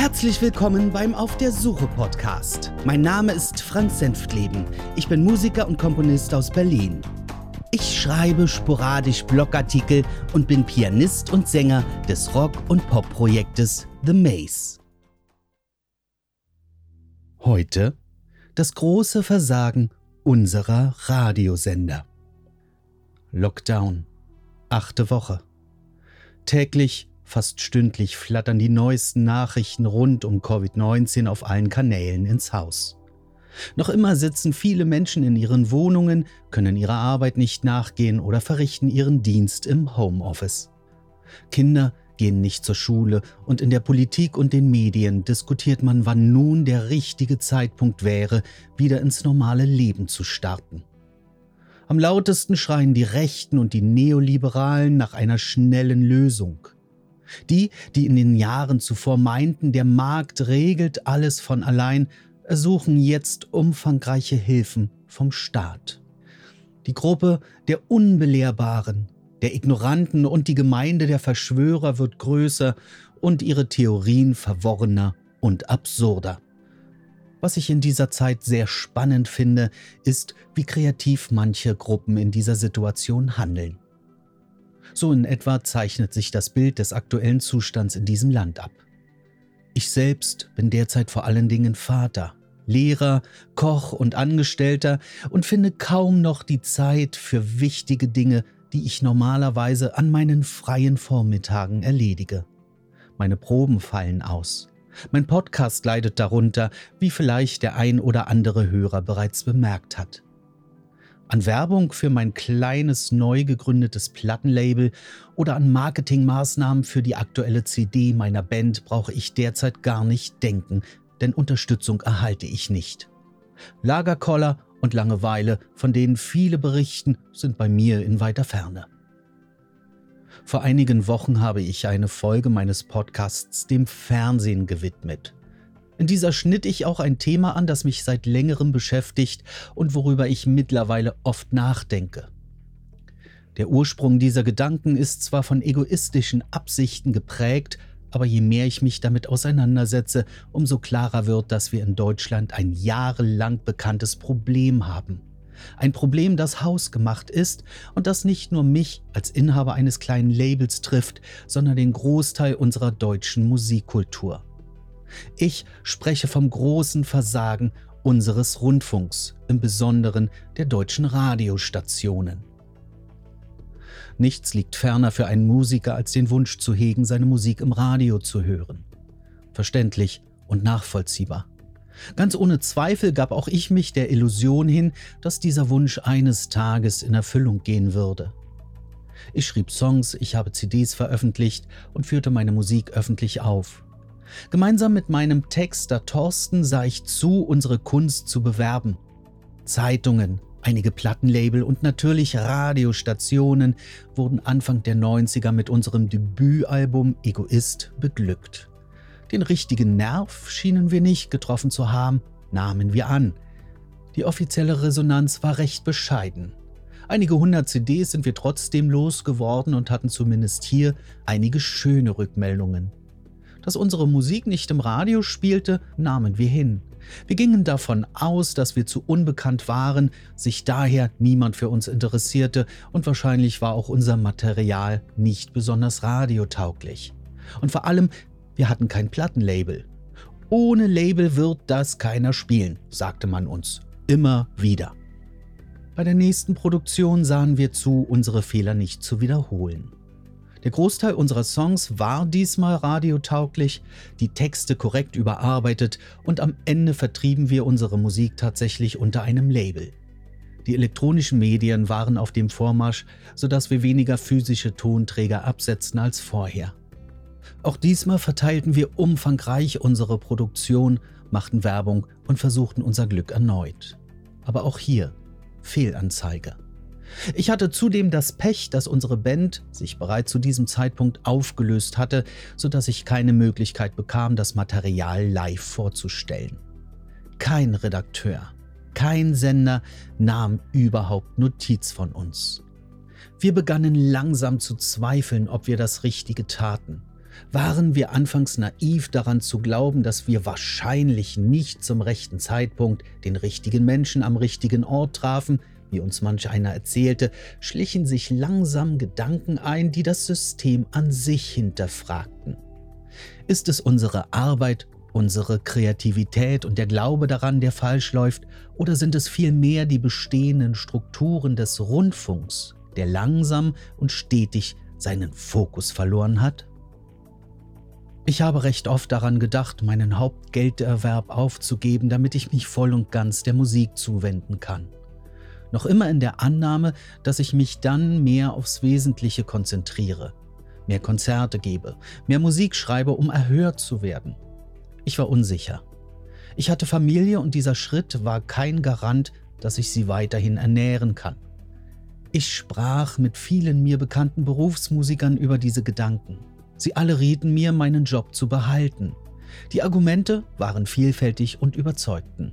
Herzlich willkommen beim Auf der Suche Podcast. Mein Name ist Franz Senftleben. Ich bin Musiker und Komponist aus Berlin. Ich schreibe sporadisch Blogartikel und bin Pianist und Sänger des Rock- und Pop-Projektes The Maze. Heute das große Versagen unserer Radiosender. Lockdown. Achte Woche. Täglich Fast stündlich flattern die neuesten Nachrichten rund um Covid-19 auf allen Kanälen ins Haus. Noch immer sitzen viele Menschen in ihren Wohnungen, können ihrer Arbeit nicht nachgehen oder verrichten ihren Dienst im Homeoffice. Kinder gehen nicht zur Schule und in der Politik und den Medien diskutiert man, wann nun der richtige Zeitpunkt wäre, wieder ins normale Leben zu starten. Am lautesten schreien die Rechten und die Neoliberalen nach einer schnellen Lösung. Die, die in den Jahren zuvor meinten, der Markt regelt alles von allein, ersuchen jetzt umfangreiche Hilfen vom Staat. Die Gruppe der Unbelehrbaren, der Ignoranten und die Gemeinde der Verschwörer wird größer und ihre Theorien verworrener und absurder. Was ich in dieser Zeit sehr spannend finde, ist, wie kreativ manche Gruppen in dieser Situation handeln. So in etwa zeichnet sich das Bild des aktuellen Zustands in diesem Land ab. Ich selbst bin derzeit vor allen Dingen Vater, Lehrer, Koch und Angestellter und finde kaum noch die Zeit für wichtige Dinge, die ich normalerweise an meinen freien Vormittagen erledige. Meine Proben fallen aus. Mein Podcast leidet darunter, wie vielleicht der ein oder andere Hörer bereits bemerkt hat. An Werbung für mein kleines neu gegründetes Plattenlabel oder an Marketingmaßnahmen für die aktuelle CD meiner Band brauche ich derzeit gar nicht denken, denn Unterstützung erhalte ich nicht. Lagerkoller und Langeweile, von denen viele berichten, sind bei mir in weiter Ferne. Vor einigen Wochen habe ich eine Folge meines Podcasts dem Fernsehen gewidmet. In dieser schnitt ich auch ein Thema an, das mich seit längerem beschäftigt und worüber ich mittlerweile oft nachdenke. Der Ursprung dieser Gedanken ist zwar von egoistischen Absichten geprägt, aber je mehr ich mich damit auseinandersetze, umso klarer wird, dass wir in Deutschland ein jahrelang bekanntes Problem haben. Ein Problem, das hausgemacht ist und das nicht nur mich als Inhaber eines kleinen Labels trifft, sondern den Großteil unserer deutschen Musikkultur. Ich spreche vom großen Versagen unseres Rundfunks, im Besonderen der deutschen Radiostationen. Nichts liegt ferner für einen Musiker, als den Wunsch zu hegen, seine Musik im Radio zu hören. Verständlich und nachvollziehbar. Ganz ohne Zweifel gab auch ich mich der Illusion hin, dass dieser Wunsch eines Tages in Erfüllung gehen würde. Ich schrieb Songs, ich habe CDs veröffentlicht und führte meine Musik öffentlich auf. Gemeinsam mit meinem Texter Thorsten sah ich zu, unsere Kunst zu bewerben. Zeitungen, einige Plattenlabel und natürlich Radiostationen wurden Anfang der 90er mit unserem Debütalbum Egoist beglückt. Den richtigen Nerv schienen wir nicht getroffen zu haben, nahmen wir an. Die offizielle Resonanz war recht bescheiden. Einige hundert CDs sind wir trotzdem losgeworden und hatten zumindest hier einige schöne Rückmeldungen. Dass unsere Musik nicht im Radio spielte, nahmen wir hin. Wir gingen davon aus, dass wir zu unbekannt waren, sich daher niemand für uns interessierte und wahrscheinlich war auch unser Material nicht besonders radiotauglich. Und vor allem, wir hatten kein Plattenlabel. Ohne Label wird das keiner spielen, sagte man uns. Immer wieder. Bei der nächsten Produktion sahen wir zu, unsere Fehler nicht zu wiederholen. Der Großteil unserer Songs war diesmal radiotauglich, die Texte korrekt überarbeitet und am Ende vertrieben wir unsere Musik tatsächlich unter einem Label. Die elektronischen Medien waren auf dem Vormarsch, sodass wir weniger physische Tonträger absetzten als vorher. Auch diesmal verteilten wir umfangreich unsere Produktion, machten Werbung und versuchten unser Glück erneut. Aber auch hier Fehlanzeige. Ich hatte zudem das Pech, dass unsere Band sich bereits zu diesem Zeitpunkt aufgelöst hatte, sodass ich keine Möglichkeit bekam, das Material live vorzustellen. Kein Redakteur, kein Sender nahm überhaupt Notiz von uns. Wir begannen langsam zu zweifeln, ob wir das Richtige taten. Waren wir anfangs naiv daran zu glauben, dass wir wahrscheinlich nicht zum rechten Zeitpunkt den richtigen Menschen am richtigen Ort trafen, wie uns manch einer erzählte, schlichen sich langsam Gedanken ein, die das System an sich hinterfragten. Ist es unsere Arbeit, unsere Kreativität und der Glaube daran, der falsch läuft, oder sind es vielmehr die bestehenden Strukturen des Rundfunks, der langsam und stetig seinen Fokus verloren hat? Ich habe recht oft daran gedacht, meinen Hauptgelderwerb aufzugeben, damit ich mich voll und ganz der Musik zuwenden kann. Noch immer in der Annahme, dass ich mich dann mehr aufs Wesentliche konzentriere, mehr Konzerte gebe, mehr Musik schreibe, um erhört zu werden. Ich war unsicher. Ich hatte Familie und dieser Schritt war kein Garant, dass ich sie weiterhin ernähren kann. Ich sprach mit vielen mir bekannten Berufsmusikern über diese Gedanken. Sie alle rieten mir, meinen Job zu behalten. Die Argumente waren vielfältig und überzeugten.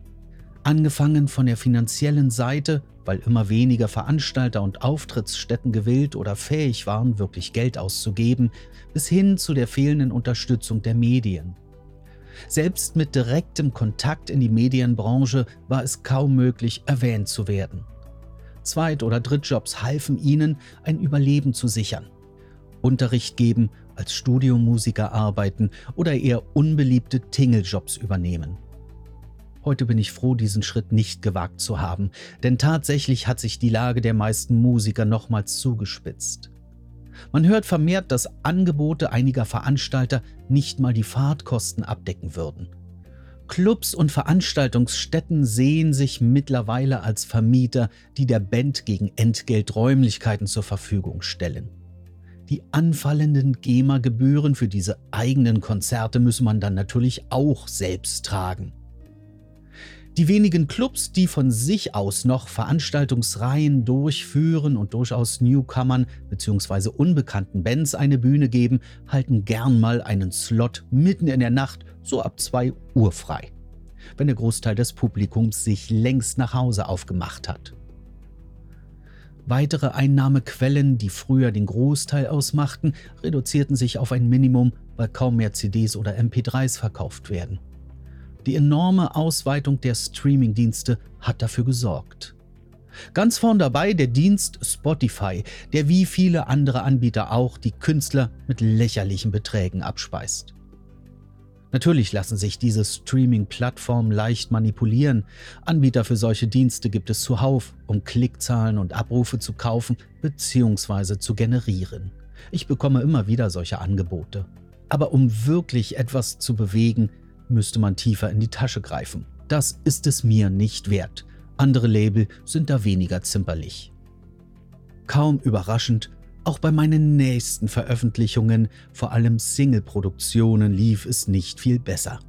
Angefangen von der finanziellen Seite, weil immer weniger Veranstalter und Auftrittsstätten gewillt oder fähig waren, wirklich Geld auszugeben, bis hin zu der fehlenden Unterstützung der Medien. Selbst mit direktem Kontakt in die Medienbranche war es kaum möglich, erwähnt zu werden. Zweit- oder Drittjobs halfen ihnen, ein Überleben zu sichern. Unterricht geben, als Studiomusiker arbeiten oder eher unbeliebte Tingeljobs übernehmen. Heute bin ich froh, diesen Schritt nicht gewagt zu haben, denn tatsächlich hat sich die Lage der meisten Musiker nochmals zugespitzt. Man hört vermehrt, dass Angebote einiger Veranstalter nicht mal die Fahrtkosten abdecken würden. Clubs und Veranstaltungsstätten sehen sich mittlerweile als Vermieter, die der Band gegen Entgelt Räumlichkeiten zur Verfügung stellen. Die anfallenden GEMA-Gebühren für diese eigenen Konzerte muss man dann natürlich auch selbst tragen. Die wenigen Clubs, die von sich aus noch Veranstaltungsreihen durchführen und durchaus Newcomern bzw. unbekannten Bands eine Bühne geben, halten gern mal einen Slot mitten in der Nacht, so ab 2 Uhr frei, wenn der Großteil des Publikums sich längst nach Hause aufgemacht hat. Weitere Einnahmequellen, die früher den Großteil ausmachten, reduzierten sich auf ein Minimum, weil kaum mehr CDs oder MP3s verkauft werden. Die enorme Ausweitung der Streaming-Dienste hat dafür gesorgt. Ganz vorn dabei der Dienst Spotify, der wie viele andere Anbieter auch die Künstler mit lächerlichen Beträgen abspeist. Natürlich lassen sich diese Streaming-Plattformen leicht manipulieren. Anbieter für solche Dienste gibt es zuhauf, um Klickzahlen und Abrufe zu kaufen bzw. zu generieren. Ich bekomme immer wieder solche Angebote. Aber um wirklich etwas zu bewegen, müsste man tiefer in die Tasche greifen. Das ist es mir nicht wert. Andere Label sind da weniger zimperlich. Kaum überraschend, auch bei meinen nächsten Veröffentlichungen, vor allem Single-Produktionen, lief es nicht viel besser.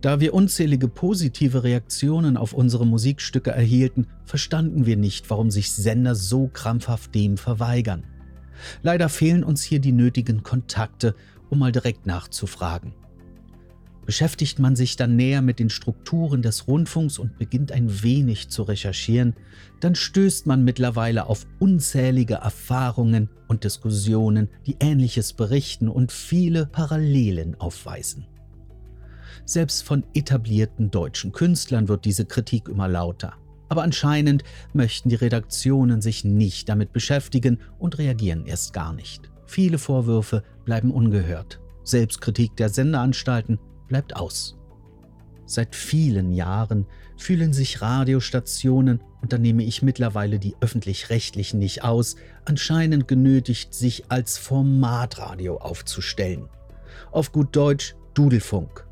Da wir unzählige positive Reaktionen auf unsere Musikstücke erhielten, verstanden wir nicht, warum sich Sender so krampfhaft dem verweigern. Leider fehlen uns hier die nötigen Kontakte, um mal direkt nachzufragen. Beschäftigt man sich dann näher mit den Strukturen des Rundfunks und beginnt ein wenig zu recherchieren, dann stößt man mittlerweile auf unzählige Erfahrungen und Diskussionen, die Ähnliches berichten und viele Parallelen aufweisen. Selbst von etablierten deutschen Künstlern wird diese Kritik immer lauter. Aber anscheinend möchten die Redaktionen sich nicht damit beschäftigen und reagieren erst gar nicht. Viele Vorwürfe bleiben ungehört. Selbstkritik der Sendeanstalten bleibt aus. Seit vielen Jahren fühlen sich Radiostationen, und da nehme ich mittlerweile die öffentlich-rechtlichen nicht aus, anscheinend genötigt, sich als Formatradio aufzustellen. Auf gut Deutsch Dudelfunk.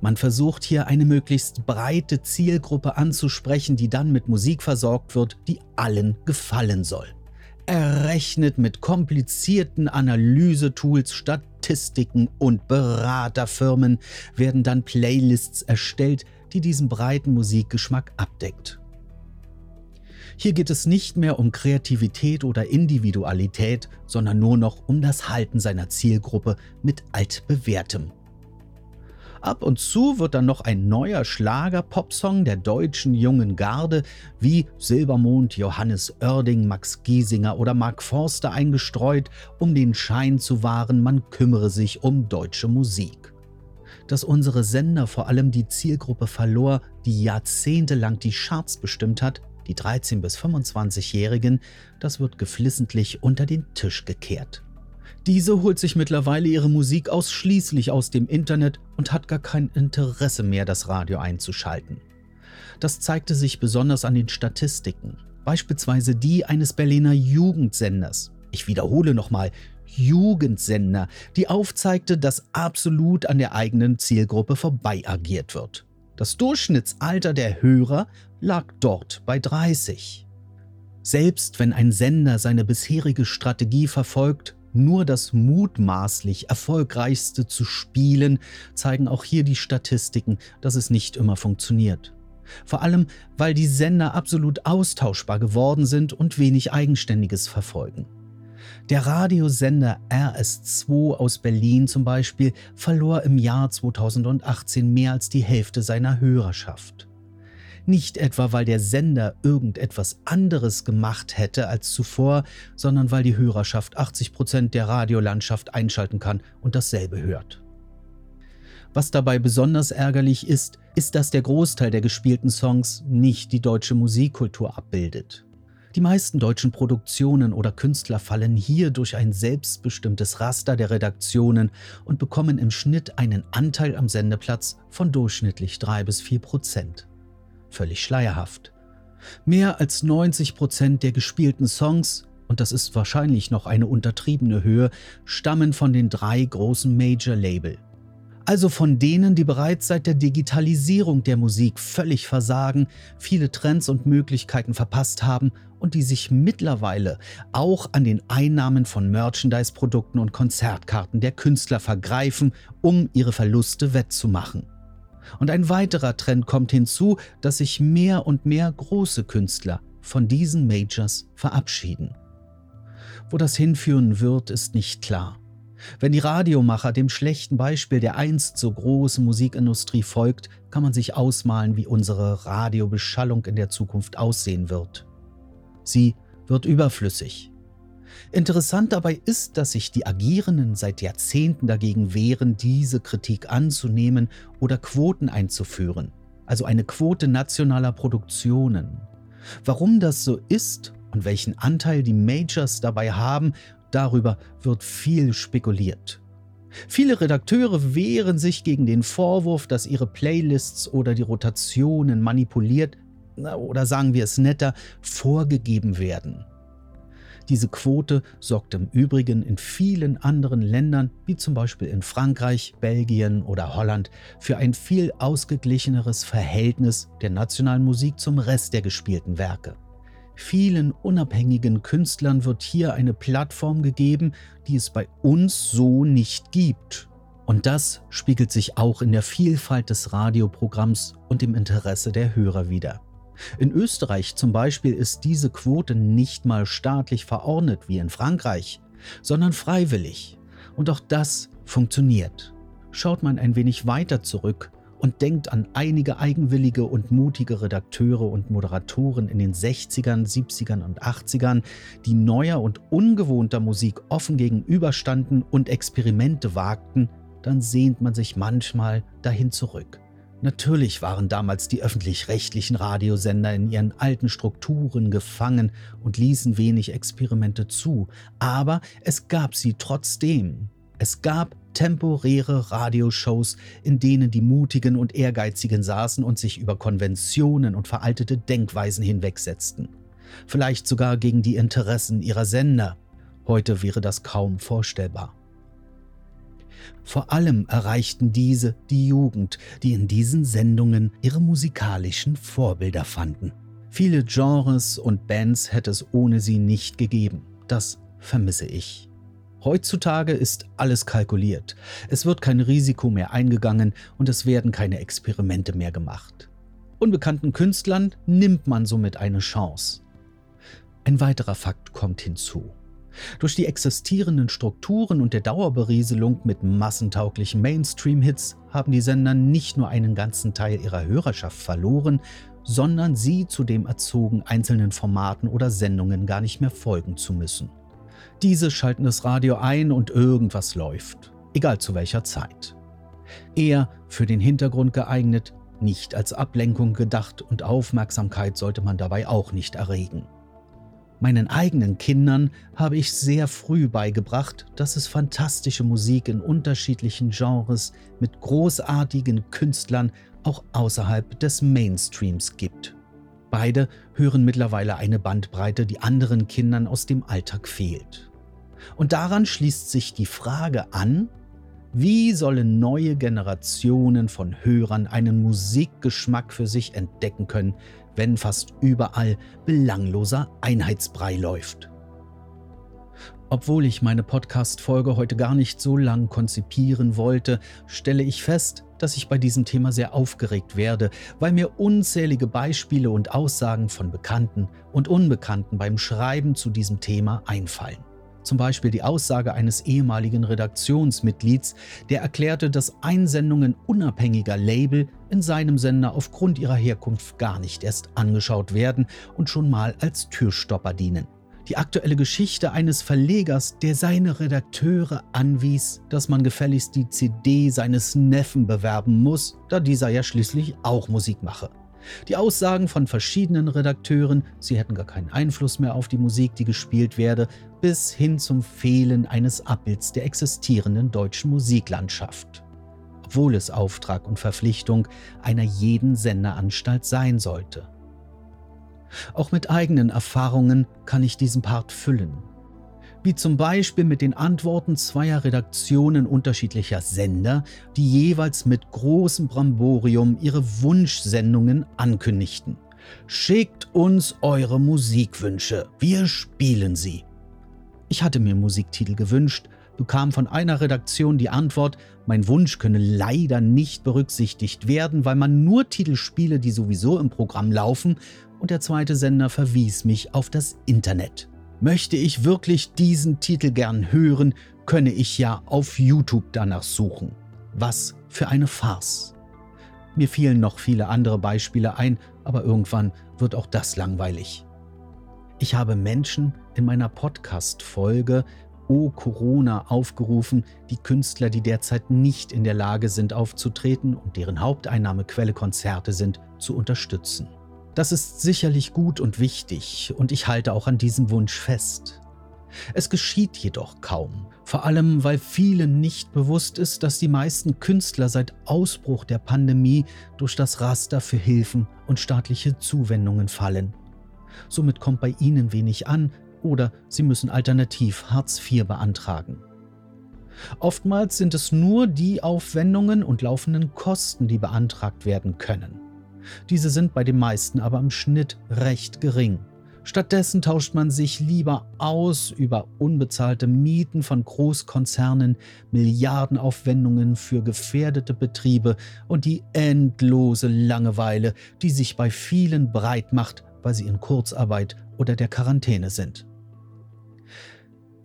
Man versucht hier eine möglichst breite Zielgruppe anzusprechen, die dann mit Musik versorgt wird, die allen gefallen soll. Errechnet mit komplizierten Analysetools statt Statistiken und Beraterfirmen werden dann Playlists erstellt, die diesen breiten Musikgeschmack abdeckt. Hier geht es nicht mehr um Kreativität oder Individualität, sondern nur noch um das Halten seiner Zielgruppe mit altbewährtem. Ab und zu wird dann noch ein neuer Schlager-Popsong der deutschen jungen Garde wie Silbermond, Johannes Oerding, Max Giesinger oder Mark Forster eingestreut, um den Schein zu wahren, man kümmere sich um deutsche Musik. Dass unsere Sender vor allem die Zielgruppe verlor, die jahrzehntelang die Charts bestimmt hat, die 13- bis 25-Jährigen, das wird geflissentlich unter den Tisch gekehrt. Diese holt sich mittlerweile ihre Musik ausschließlich aus dem Internet und hat gar kein Interesse mehr, das Radio einzuschalten. Das zeigte sich besonders an den Statistiken, beispielsweise die eines Berliner Jugendsenders. Ich wiederhole nochmal, Jugendsender, die aufzeigte, dass absolut an der eigenen Zielgruppe vorbei agiert wird. Das Durchschnittsalter der Hörer lag dort bei 30. Selbst wenn ein Sender seine bisherige Strategie verfolgt, nur das mutmaßlich erfolgreichste zu spielen, zeigen auch hier die Statistiken, dass es nicht immer funktioniert. Vor allem, weil die Sender absolut austauschbar geworden sind und wenig Eigenständiges verfolgen. Der Radiosender RS2 aus Berlin zum Beispiel verlor im Jahr 2018 mehr als die Hälfte seiner Hörerschaft. Nicht etwa, weil der Sender irgendetwas anderes gemacht hätte als zuvor, sondern weil die Hörerschaft 80 Prozent der Radiolandschaft einschalten kann und dasselbe hört. Was dabei besonders ärgerlich ist, ist, dass der Großteil der gespielten Songs nicht die deutsche Musikkultur abbildet. Die meisten deutschen Produktionen oder Künstler fallen hier durch ein selbstbestimmtes Raster der Redaktionen und bekommen im Schnitt einen Anteil am Sendeplatz von durchschnittlich 3 bis 4 Prozent völlig schleierhaft. Mehr als 90 Prozent der gespielten Songs, und das ist wahrscheinlich noch eine untertriebene Höhe, stammen von den drei großen Major-Label. Also von denen, die bereits seit der Digitalisierung der Musik völlig versagen, viele Trends und Möglichkeiten verpasst haben und die sich mittlerweile auch an den Einnahmen von Merchandise-Produkten und Konzertkarten der Künstler vergreifen, um ihre Verluste wettzumachen. Und ein weiterer Trend kommt hinzu, dass sich mehr und mehr große Künstler von diesen Majors verabschieden. Wo das hinführen wird, ist nicht klar. Wenn die Radiomacher dem schlechten Beispiel der einst so großen Musikindustrie folgt, kann man sich ausmalen, wie unsere Radiobeschallung in der Zukunft aussehen wird. Sie wird überflüssig. Interessant dabei ist, dass sich die Agierenden seit Jahrzehnten dagegen wehren, diese Kritik anzunehmen oder Quoten einzuführen, also eine Quote nationaler Produktionen. Warum das so ist und welchen Anteil die Majors dabei haben, darüber wird viel spekuliert. Viele Redakteure wehren sich gegen den Vorwurf, dass ihre Playlists oder die Rotationen manipuliert oder sagen wir es netter, vorgegeben werden. Diese Quote sorgt im Übrigen in vielen anderen Ländern, wie zum Beispiel in Frankreich, Belgien oder Holland, für ein viel ausgeglicheneres Verhältnis der nationalen Musik zum Rest der gespielten Werke. Vielen unabhängigen Künstlern wird hier eine Plattform gegeben, die es bei uns so nicht gibt. Und das spiegelt sich auch in der Vielfalt des Radioprogramms und dem Interesse der Hörer wider. In Österreich zum Beispiel ist diese Quote nicht mal staatlich verordnet wie in Frankreich, sondern freiwillig. Und auch das funktioniert. Schaut man ein wenig weiter zurück und denkt an einige eigenwillige und mutige Redakteure und Moderatoren in den 60ern, 70ern und 80ern, die neuer und ungewohnter Musik offen gegenüberstanden und Experimente wagten, dann sehnt man sich manchmal dahin zurück. Natürlich waren damals die öffentlich-rechtlichen Radiosender in ihren alten Strukturen gefangen und ließen wenig Experimente zu, aber es gab sie trotzdem. Es gab temporäre Radioshows, in denen die Mutigen und Ehrgeizigen saßen und sich über Konventionen und veraltete Denkweisen hinwegsetzten. Vielleicht sogar gegen die Interessen ihrer Sender. Heute wäre das kaum vorstellbar. Vor allem erreichten diese die Jugend, die in diesen Sendungen ihre musikalischen Vorbilder fanden. Viele Genres und Bands hätte es ohne sie nicht gegeben. Das vermisse ich. Heutzutage ist alles kalkuliert. Es wird kein Risiko mehr eingegangen und es werden keine Experimente mehr gemacht. Unbekannten Künstlern nimmt man somit eine Chance. Ein weiterer Fakt kommt hinzu. Durch die existierenden Strukturen und der Dauerberieselung mit massentauglichen Mainstream-Hits haben die Sender nicht nur einen ganzen Teil ihrer Hörerschaft verloren, sondern sie zudem erzogen, einzelnen Formaten oder Sendungen gar nicht mehr folgen zu müssen. Diese schalten das Radio ein und irgendwas läuft, egal zu welcher Zeit. Eher für den Hintergrund geeignet, nicht als Ablenkung gedacht und Aufmerksamkeit sollte man dabei auch nicht erregen. Meinen eigenen Kindern habe ich sehr früh beigebracht, dass es fantastische Musik in unterschiedlichen Genres mit großartigen Künstlern auch außerhalb des Mainstreams gibt. Beide hören mittlerweile eine Bandbreite, die anderen Kindern aus dem Alltag fehlt. Und daran schließt sich die Frage an, wie sollen neue Generationen von Hörern einen Musikgeschmack für sich entdecken können, wenn fast überall belangloser Einheitsbrei läuft? Obwohl ich meine Podcast-Folge heute gar nicht so lang konzipieren wollte, stelle ich fest, dass ich bei diesem Thema sehr aufgeregt werde, weil mir unzählige Beispiele und Aussagen von Bekannten und Unbekannten beim Schreiben zu diesem Thema einfallen. Zum Beispiel die Aussage eines ehemaligen Redaktionsmitglieds, der erklärte, dass Einsendungen unabhängiger Label in seinem Sender aufgrund ihrer Herkunft gar nicht erst angeschaut werden und schon mal als Türstopper dienen. Die aktuelle Geschichte eines Verlegers, der seine Redakteure anwies, dass man gefälligst die CD seines Neffen bewerben muss, da dieser ja schließlich auch Musik mache. Die Aussagen von verschiedenen Redakteuren, sie hätten gar keinen Einfluss mehr auf die Musik, die gespielt werde, bis hin zum Fehlen eines Abbilds der existierenden deutschen Musiklandschaft. Obwohl es Auftrag und Verpflichtung einer jeden Senderanstalt sein sollte. Auch mit eigenen Erfahrungen kann ich diesen Part füllen wie zum Beispiel mit den Antworten zweier Redaktionen unterschiedlicher Sender, die jeweils mit großem Bramborium ihre Wunschsendungen ankündigten. Schickt uns eure Musikwünsche, wir spielen sie. Ich hatte mir Musiktitel gewünscht, bekam von einer Redaktion die Antwort, mein Wunsch könne leider nicht berücksichtigt werden, weil man nur Titel spiele, die sowieso im Programm laufen, und der zweite Sender verwies mich auf das Internet. Möchte ich wirklich diesen Titel gern hören, könne ich ja auf YouTube danach suchen. Was für eine Farce. Mir fielen noch viele andere Beispiele ein, aber irgendwann wird auch das langweilig. Ich habe Menschen in meiner Podcast-Folge O Corona aufgerufen, die Künstler, die derzeit nicht in der Lage sind aufzutreten und deren Haupteinnahmequelle Konzerte sind, zu unterstützen. Das ist sicherlich gut und wichtig und ich halte auch an diesem Wunsch fest. Es geschieht jedoch kaum, vor allem weil vielen nicht bewusst ist, dass die meisten Künstler seit Ausbruch der Pandemie durch das Raster für Hilfen und staatliche Zuwendungen fallen. Somit kommt bei ihnen wenig an oder sie müssen alternativ Hartz IV beantragen. Oftmals sind es nur die Aufwendungen und laufenden Kosten, die beantragt werden können. Diese sind bei den meisten aber im Schnitt recht gering. Stattdessen tauscht man sich lieber aus über unbezahlte Mieten von Großkonzernen, Milliardenaufwendungen für gefährdete Betriebe und die endlose Langeweile, die sich bei vielen breit macht, weil sie in Kurzarbeit oder der Quarantäne sind.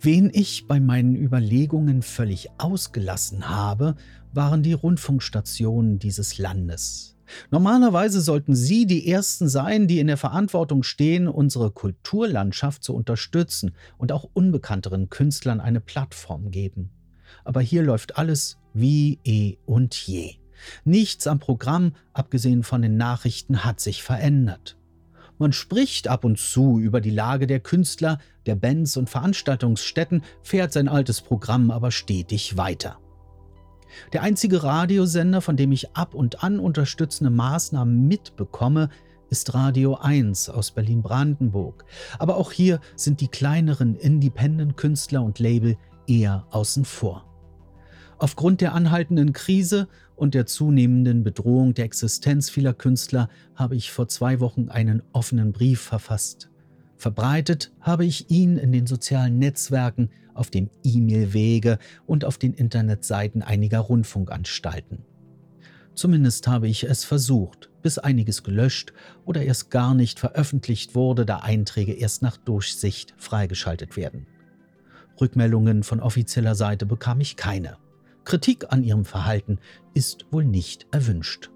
Wen ich bei meinen Überlegungen völlig ausgelassen habe, waren die Rundfunkstationen dieses Landes. Normalerweise sollten Sie die Ersten sein, die in der Verantwortung stehen, unsere Kulturlandschaft zu unterstützen und auch unbekannteren Künstlern eine Plattform geben. Aber hier läuft alles wie eh und je. Nichts am Programm, abgesehen von den Nachrichten, hat sich verändert. Man spricht ab und zu über die Lage der Künstler, der Bands und Veranstaltungsstätten, fährt sein altes Programm aber stetig weiter. Der einzige Radiosender, von dem ich ab und an unterstützende Maßnahmen mitbekomme, ist Radio 1 aus Berlin-Brandenburg. Aber auch hier sind die kleineren Independent-Künstler und Label eher außen vor. Aufgrund der anhaltenden Krise und der zunehmenden Bedrohung der Existenz vieler Künstler habe ich vor zwei Wochen einen offenen Brief verfasst. Verbreitet habe ich ihn in den sozialen Netzwerken, auf dem E-Mail-Wege und auf den Internetseiten einiger Rundfunkanstalten. Zumindest habe ich es versucht, bis einiges gelöscht oder erst gar nicht veröffentlicht wurde, da Einträge erst nach Durchsicht freigeschaltet werden. Rückmeldungen von offizieller Seite bekam ich keine. Kritik an ihrem Verhalten ist wohl nicht erwünscht.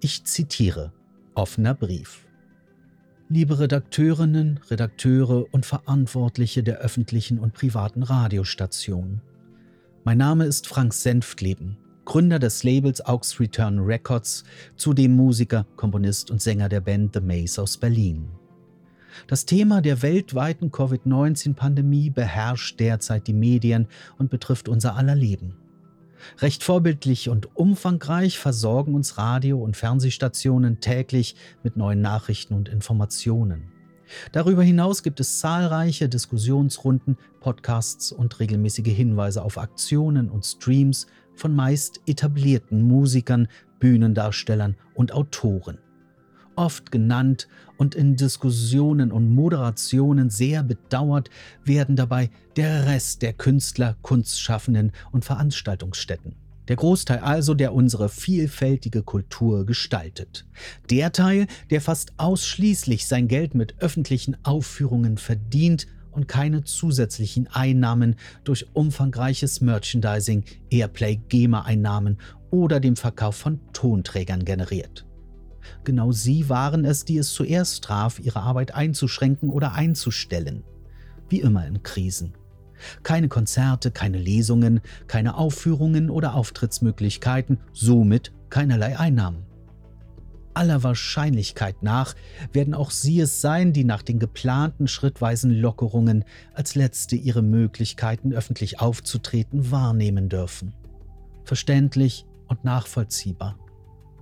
Ich zitiere offener Brief. Liebe Redakteurinnen, Redakteure und Verantwortliche der öffentlichen und privaten Radiostationen. Mein Name ist Frank Senftleben, Gründer des Labels Aux Return Records, zudem Musiker, Komponist und Sänger der Band The Maze aus Berlin. Das Thema der weltweiten Covid-19-Pandemie beherrscht derzeit die Medien und betrifft unser aller Leben. Recht vorbildlich und umfangreich versorgen uns Radio- und Fernsehstationen täglich mit neuen Nachrichten und Informationen. Darüber hinaus gibt es zahlreiche Diskussionsrunden, Podcasts und regelmäßige Hinweise auf Aktionen und Streams von meist etablierten Musikern, Bühnendarstellern und Autoren oft genannt und in Diskussionen und Moderationen sehr bedauert, werden dabei der Rest der Künstler, Kunstschaffenden und Veranstaltungsstätten. Der Großteil also, der unsere vielfältige Kultur gestaltet. Der Teil, der fast ausschließlich sein Geld mit öffentlichen Aufführungen verdient und keine zusätzlichen Einnahmen durch umfangreiches Merchandising, Airplay, GEMA-Einnahmen oder dem Verkauf von Tonträgern generiert. Genau sie waren es, die es zuerst traf, ihre Arbeit einzuschränken oder einzustellen. Wie immer in Krisen. Keine Konzerte, keine Lesungen, keine Aufführungen oder Auftrittsmöglichkeiten, somit keinerlei Einnahmen. Aller Wahrscheinlichkeit nach werden auch sie es sein, die nach den geplanten schrittweisen Lockerungen als letzte ihre Möglichkeiten öffentlich aufzutreten wahrnehmen dürfen. Verständlich und nachvollziehbar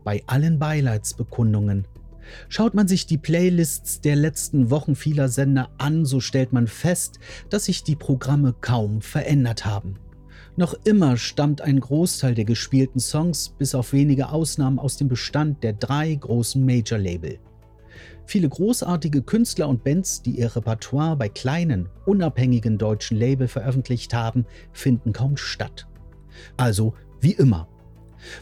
bei allen Beileidsbekundungen. Schaut man sich die Playlists der letzten Wochen vieler Sender an, so stellt man fest, dass sich die Programme kaum verändert haben. Noch immer stammt ein Großteil der gespielten Songs, bis auf wenige Ausnahmen, aus dem Bestand der drei großen Major-Label. Viele großartige Künstler und Bands, die ihr Repertoire bei kleinen, unabhängigen deutschen Label veröffentlicht haben, finden kaum statt. Also, wie immer,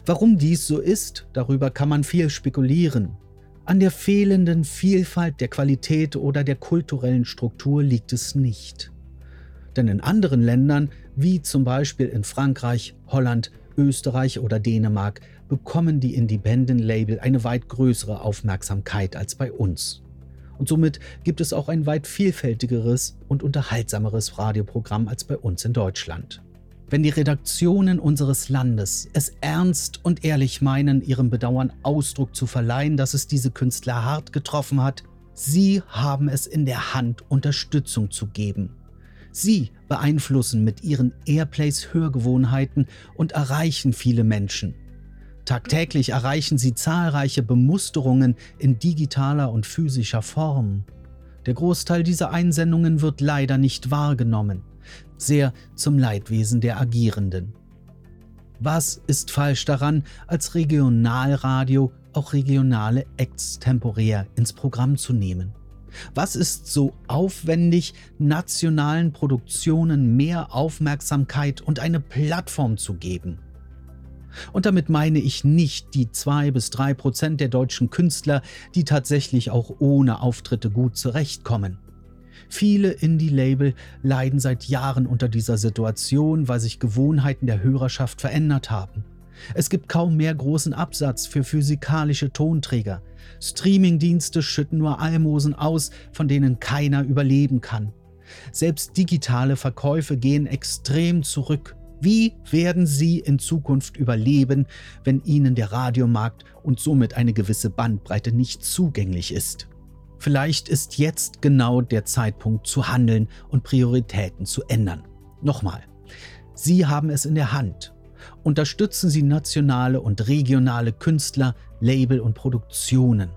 Warum dies so ist, darüber kann man viel spekulieren. An der fehlenden Vielfalt der Qualität oder der kulturellen Struktur liegt es nicht. Denn in anderen Ländern, wie zum Beispiel in Frankreich, Holland, Österreich oder Dänemark, bekommen die Independent-Label eine weit größere Aufmerksamkeit als bei uns. Und somit gibt es auch ein weit vielfältigeres und unterhaltsameres Radioprogramm als bei uns in Deutschland wenn die Redaktionen unseres Landes es ernst und ehrlich meinen, ihrem Bedauern Ausdruck zu verleihen, dass es diese Künstler hart getroffen hat, sie haben es in der Hand, Unterstützung zu geben. Sie beeinflussen mit ihren Airplays Hörgewohnheiten und erreichen viele Menschen. Tagtäglich erreichen sie zahlreiche Bemusterungen in digitaler und physischer Form. Der Großteil dieser Einsendungen wird leider nicht wahrgenommen sehr zum Leidwesen der Agierenden. Was ist falsch daran, als Regionalradio auch regionale Acts temporär ins Programm zu nehmen? Was ist so aufwendig, nationalen Produktionen mehr Aufmerksamkeit und eine Plattform zu geben? Und damit meine ich nicht die zwei bis drei Prozent der deutschen Künstler, die tatsächlich auch ohne Auftritte gut zurechtkommen. Viele Indie-Label leiden seit Jahren unter dieser Situation, weil sich Gewohnheiten der Hörerschaft verändert haben. Es gibt kaum mehr großen Absatz für physikalische Tonträger. Streamingdienste schütten nur Almosen aus, von denen keiner überleben kann. Selbst digitale Verkäufe gehen extrem zurück. Wie werden Sie in Zukunft überleben, wenn Ihnen der Radiomarkt und somit eine gewisse Bandbreite nicht zugänglich ist? Vielleicht ist jetzt genau der Zeitpunkt zu handeln und Prioritäten zu ändern. Nochmal, Sie haben es in der Hand. Unterstützen Sie nationale und regionale Künstler, Label und Produktionen.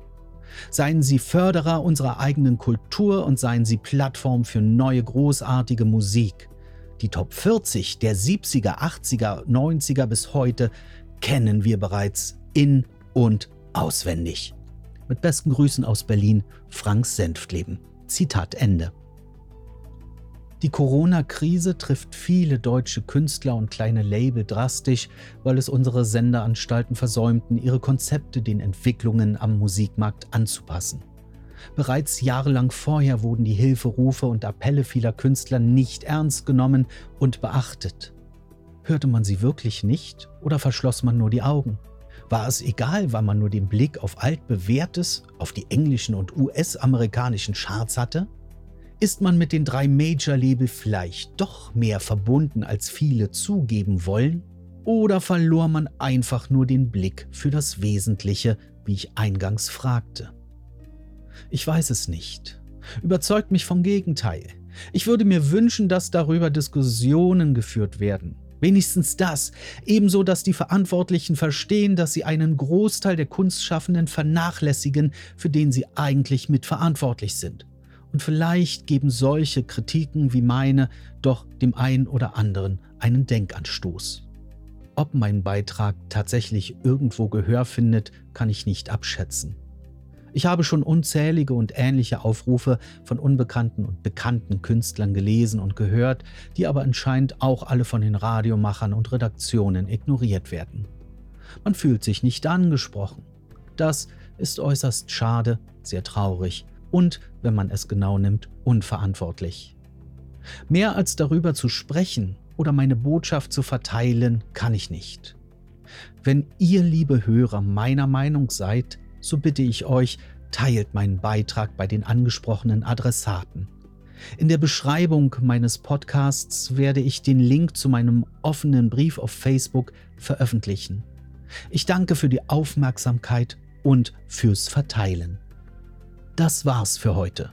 Seien Sie Förderer unserer eigenen Kultur und seien Sie Plattform für neue großartige Musik. Die Top 40 der 70er, 80er, 90er bis heute kennen wir bereits in und auswendig. Mit besten Grüßen aus Berlin, Frank Senftleben. Zitat Ende. Die Corona-Krise trifft viele deutsche Künstler und kleine Label drastisch, weil es unsere Senderanstalten versäumten, ihre Konzepte den Entwicklungen am Musikmarkt anzupassen. Bereits jahrelang vorher wurden die Hilferufe und Appelle vieler Künstler nicht ernst genommen und beachtet. Hörte man sie wirklich nicht oder verschloss man nur die Augen? War es egal, weil man nur den Blick auf altbewährtes, auf die englischen und US-amerikanischen Charts hatte? Ist man mit den drei Major-Label vielleicht doch mehr verbunden, als viele zugeben wollen? Oder verlor man einfach nur den Blick für das Wesentliche, wie ich eingangs fragte? Ich weiß es nicht. Überzeugt mich vom Gegenteil. Ich würde mir wünschen, dass darüber Diskussionen geführt werden. Wenigstens das, ebenso dass die Verantwortlichen verstehen, dass sie einen Großteil der Kunstschaffenden vernachlässigen, für den sie eigentlich mitverantwortlich sind. Und vielleicht geben solche Kritiken wie meine doch dem einen oder anderen einen Denkanstoß. Ob mein Beitrag tatsächlich irgendwo Gehör findet, kann ich nicht abschätzen. Ich habe schon unzählige und ähnliche Aufrufe von unbekannten und bekannten Künstlern gelesen und gehört, die aber anscheinend auch alle von den Radiomachern und Redaktionen ignoriert werden. Man fühlt sich nicht angesprochen. Das ist äußerst schade, sehr traurig und, wenn man es genau nimmt, unverantwortlich. Mehr als darüber zu sprechen oder meine Botschaft zu verteilen, kann ich nicht. Wenn ihr, liebe Hörer, meiner Meinung seid, so bitte ich euch, teilt meinen Beitrag bei den angesprochenen Adressaten. In der Beschreibung meines Podcasts werde ich den Link zu meinem offenen Brief auf Facebook veröffentlichen. Ich danke für die Aufmerksamkeit und fürs Verteilen. Das war's für heute.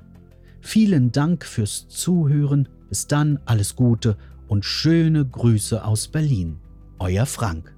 Vielen Dank fürs Zuhören. Bis dann, alles Gute und schöne Grüße aus Berlin. Euer Frank.